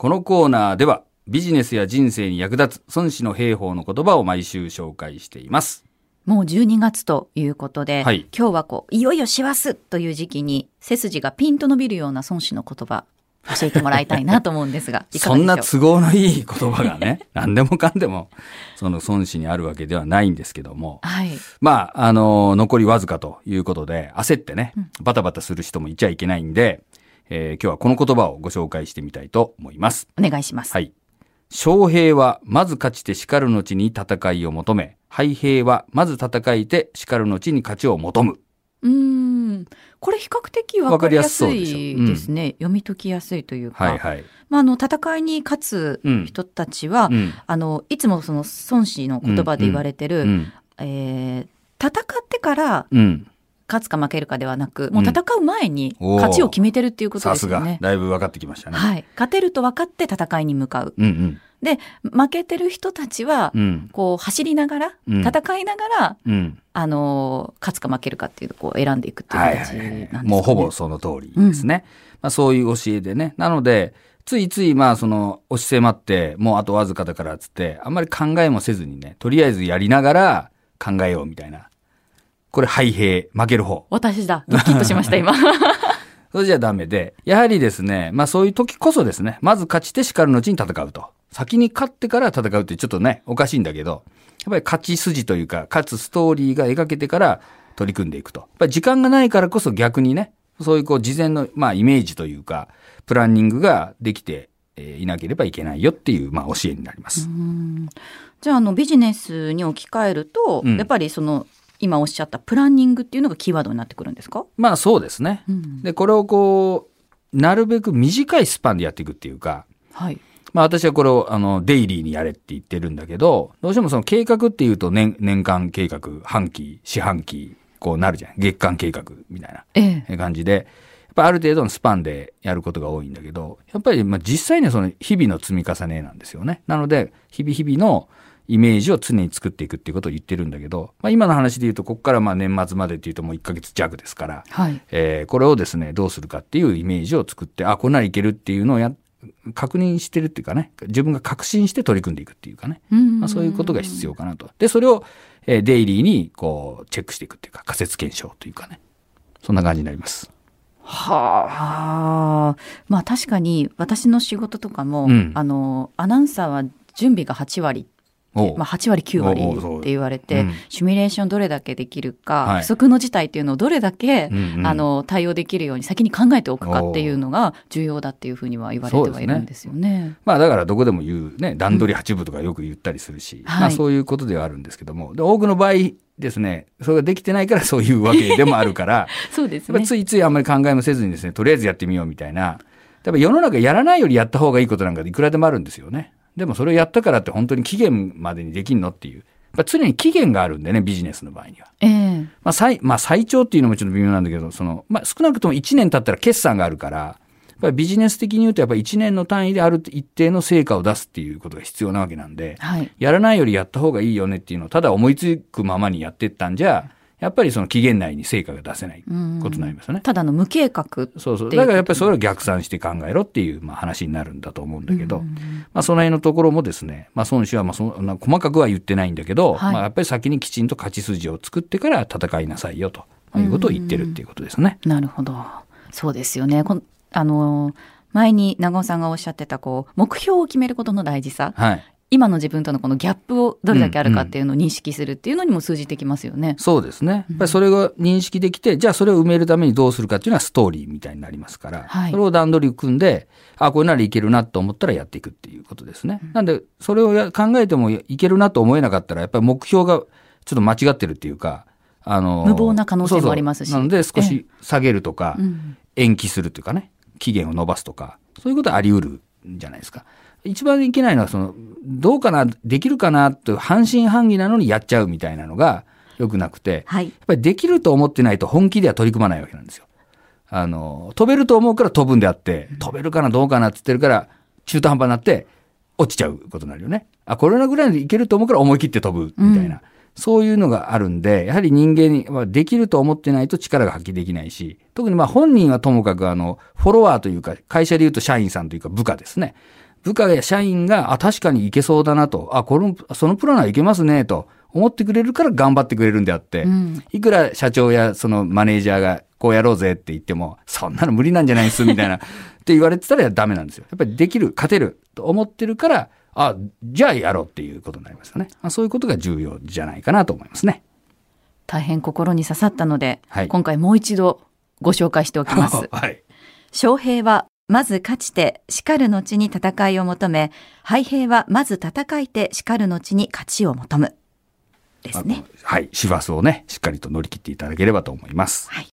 このコーナーではビジネスや人生に役立つ孫子の兵法の言葉を毎週紹介しています。もう12月ということで、はい今日はこう、いよいよ師走という時期に背筋がピンと伸びるような孫子の言葉、教えてもらいたいなと思うんですが、そんな都合のいい言葉がね、何でもかんでも、その孫子にあるわけではないんですけども、はい。まあ、あの、残りわずかということで、焦ってね、バタバタする人もいちゃいけないんで、えー今日はこの言葉をご紹介してみたいと思います。お願いします。はい。将兵はまず勝ちて叱る後に戦いを求め、敗兵はまず戦いて叱る後に勝ちを求む。うーん。これ比較的わかりやすいですね。読み解きやすいというか。はいはい。まあ、あの、戦いに勝つ人たちは、うん。あの、いつもその孫子の言葉で言われてる、うん。えー戦ってからうん。勝つか負けるかではなく、もう戦う前に勝ちを決めてるっていうことですよね。。だいぶ分かってきましたね。はい。勝てると分かって戦いに向かう。うんうん。で、負けてる人たちは、うん。こう走りながら、うん戦いながら、うん。あのー勝つか負けるかっていうのをこう選んでいくっていうはい形なんですかね。はいはい。もうほぼその通りですね。まあそういう教えでね。なので、ついついまあその押し迫って、もうあとわずかだからっつって、あんまり考えもせずにね、とりあえずやりながら考えようみたいな。これ敗兵、負ける方。私だ。ドキッとしました、今。それじゃダメで、やはりですね、まあそういう時こそですね、まず勝ちて叱る後に戦うと。先に勝ってから戦うってちょっとね、おかしいんだけど、やっぱり勝ち筋というか、勝つストーリーが描けてから取り組んでいくと。やっぱり時間がないからこそ逆にね、そういうこう事前の、まあイメージというか、プランニングができてえーいなければいけないよっていう、まあ教えになります。じゃあ、あの、ビジネスに置き換えると、うんやっぱりその、今おっしゃったプランニングっていうのがキーワードになってくるんですか？まあそうですね。うんで、これをこう、なるべく短いスパンでやっていくっていうか、はい。まあ私はこれをあのデイリーにやれって言ってるんだけど、どうしてもその計画っていうと年年間計画、半期、四半期、こうなるじゃん。月間計画みたいええ。な感じで、やっぱある程度のスパンでやることが多いんだけど、やっぱりまあ実際にはその日々の積み重ねなんですよね。なので、日々日々のイメージを常に作っていくっていうことを言ってるんだけど、まあ今の話で言うと、ここからまあ年末までっていうともう1ヶ月弱ですから、はい。えーこれをですね、どうするかっていうイメージを作って、あ、こんならいけるっていうのをや、確認してるっていうかね、自分が確信して取り組んでいくっていうかね、うんまあ、そういうことが必要かなと。で、それを、えーデイリーにこう、チェックしていくっていうか、仮説検証というかね、そんな感じになります。はあ。まあ確かに私の仕事とかも、うんあの、アナウンサーは準備が8割まあ、8割9割って言われて、うんシミュレーションどれだけできるか、はい不測の事態っていうのをどれだけ、うんうんあの対応できるように先に考えておくかっていうのが重要だっていうふうには言われてはいるんですよね。まあだからどこでも言うね、段取り8分とかよく言ったりするし、はいまあそういうことではあるんですけども、で多くの場合ですね、それができてないからそういうわけでもあるから、そうですね。ついついあんまり考えもせずにですね、とりあえずやってみようみたいな。やっぱ世の中やらないよりやった方がいいことなんかいくらでもあるんですよね。でもそれをやったからって本当に期限までにできんのっていう。常に期限があるんでね、ビジネスの場合には。ええまあ最、まあ最長っていうのもちょっと微妙なんだけど、その、まあ少なくとも1年経ったら決算があるから、やっぱりビジネス的に言うとやっぱり1年の単位である一定の成果を出すっていうことが必要なわけなんで、はい。やらないよりやった方がいいよねっていうのをただ思いつくままにやってったんじゃ、やっぱりその期限内に成果が出せないことになりますよね。ただの無計画。そうそう。だからやっぱりそれを逆算して考えろっていう、まあ、話になるんだと思うんだけど、まあその辺のところもですね、まあ孫子はまあそんな細かくは言ってないんだけど、はいまあやっぱり先にきちんと勝ち筋を作ってから戦いなさいよと、まあいうことを言ってるっていうことですね。なるほど。そうですよね。こんあの、前に長尾さんがおっしゃってた、こう、目標を決めることの大事さ。はい。今の自分とのこのギャップをどれだけあるかっていうのを認識するっていうのにも通じてきますよね。そうですね。やっぱりそれが認識できて、じゃあそれを埋めるためにどうするかっていうのはストーリーみたいになりますから、はいそれを段取り組んで、あ、これならいけるなと思ったらやっていくっていうことですね。なんで、それをや考えてもいけるなと思えなかったら、やっぱり目標がちょっと間違ってるっていうか、あの、無謀な可能性もありますしそうそうなので少し下げるとか、うん延期するというかね、期限を延ばすとか、そういうことはあり得るんじゃないですか。一番いけないのは、その、どうかな、できるかなという半信半疑なのにやっちゃうみたいなのが良くなくて、はいやっぱりできると思ってないと本気では取り組まないわけなんですよ。あの、飛べると思うから飛ぶんであって、飛べるかなどうかなって言ってるから、中途半端になって落ちちゃうことになるよね。あ、これぐらいでいけると思うから思い切って飛ぶみたいな。うんそういうのがあるんで、やはり人間にまあできると思ってないと力が発揮できないし、特にまあ本人はともかくあの、フォロワーというか、会社で言うと社員さんというか部下ですね。部下や社員が、あ、確かにいけそうだなと、あ、この、そのプランはいけますね、と思ってくれるから頑張ってくれるんであって、うんいくら社長やそのマネージャーがこうやろうぜって言っても、そんなの無理なんじゃないっす、みたいな、って言われてたらダメなんですよ。やっぱりできる、勝てると思ってるから、あ、じゃあやろうっていうことになりますよね。まあ、そういうことが重要じゃないかなと思いますね。大変心に刺さったので、はい今回もう一度ご紹介しておきます。はい。将兵はまず勝ちて叱る後に戦いを求め、敗兵はまず戦いて叱る後に勝ちを求む。ですね。はい。師走をね、しっかりと乗り切っていただければと思います。はい。